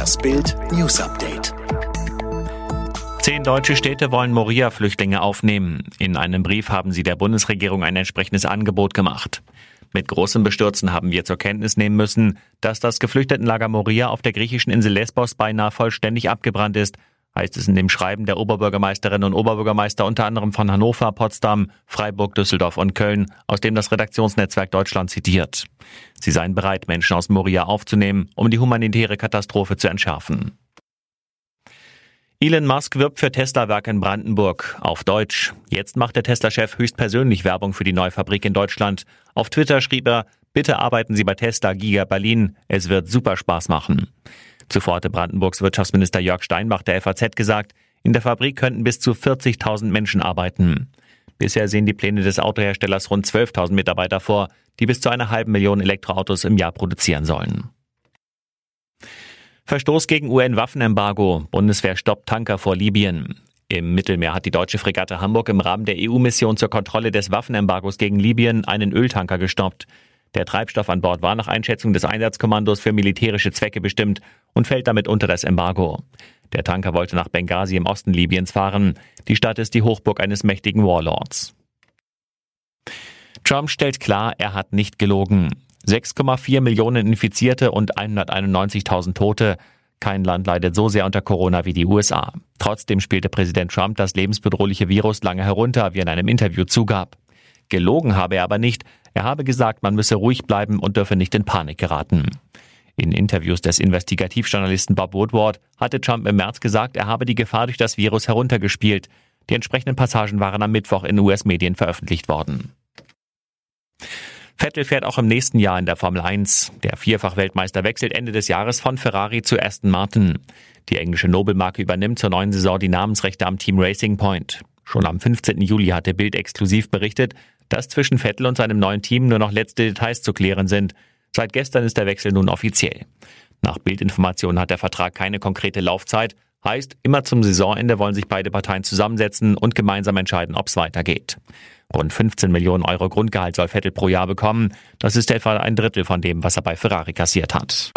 Das Bild News Update. Zehn deutsche Städte wollen Moria-Flüchtlinge aufnehmen. In einem Brief haben sie der Bundesregierung ein entsprechendes Angebot gemacht. Mit großem Bestürzen haben wir zur Kenntnis nehmen müssen, dass das Geflüchtetenlager Moria auf der griechischen Insel Lesbos beinahe vollständig abgebrannt ist heißt es in dem Schreiben der Oberbürgermeisterinnen und Oberbürgermeister unter anderem von Hannover, Potsdam, Freiburg, Düsseldorf und Köln, aus dem das Redaktionsnetzwerk Deutschland zitiert. Sie seien bereit, Menschen aus Moria aufzunehmen, um die humanitäre Katastrophe zu entschärfen. Elon Musk wirbt für Tesla-Werk in Brandenburg. Auf Deutsch. Jetzt macht der Tesla-Chef höchstpersönlich Werbung für die neue Fabrik in Deutschland. Auf Twitter schrieb er, bitte arbeiten Sie bei Tesla Giga Berlin. Es wird super Spaß machen. Zuvor hatte Brandenburgs Wirtschaftsminister Jörg Steinbach der FAZ gesagt, in der Fabrik könnten bis zu 40.000 Menschen arbeiten. Bisher sehen die Pläne des Autoherstellers rund 12.000 Mitarbeiter vor, die bis zu einer halben Million Elektroautos im Jahr produzieren sollen. Verstoß gegen UN-Waffenembargo. Bundeswehr stoppt Tanker vor Libyen. Im Mittelmeer hat die deutsche Fregatte Hamburg im Rahmen der EU-Mission zur Kontrolle des Waffenembargos gegen Libyen einen Öltanker gestoppt. Der Treibstoff an Bord war nach Einschätzung des Einsatzkommandos für militärische Zwecke bestimmt und fällt damit unter das Embargo. Der Tanker wollte nach Benghazi im Osten Libyens fahren. Die Stadt ist die Hochburg eines mächtigen Warlords. Trump stellt klar, er hat nicht gelogen. 6,4 Millionen Infizierte und 191.000 Tote. Kein Land leidet so sehr unter Corona wie die USA. Trotzdem spielte Präsident Trump das lebensbedrohliche Virus lange herunter, wie er in einem Interview zugab. Gelogen habe er aber nicht. Er habe gesagt, man müsse ruhig bleiben und dürfe nicht in Panik geraten. In Interviews des Investigativjournalisten Bob Woodward hatte Trump im März gesagt, er habe die Gefahr durch das Virus heruntergespielt. Die entsprechenden Passagen waren am Mittwoch in US-Medien veröffentlicht worden. Vettel fährt auch im nächsten Jahr in der Formel 1. Der Vierfach-Weltmeister wechselt Ende des Jahres von Ferrari zu Aston Martin. Die englische Nobelmarke übernimmt zur neuen Saison die Namensrechte am Team Racing Point. Schon am 15. Juli hatte Bild exklusiv berichtet, dass zwischen Vettel und seinem neuen Team nur noch letzte Details zu klären sind. Seit gestern ist der Wechsel nun offiziell. Nach Bildinformationen hat der Vertrag keine konkrete Laufzeit, heißt, immer zum Saisonende wollen sich beide Parteien zusammensetzen und gemeinsam entscheiden, ob es weitergeht. Rund 15 Millionen Euro Grundgehalt soll Vettel pro Jahr bekommen. Das ist etwa ein Drittel von dem, was er bei Ferrari kassiert hat.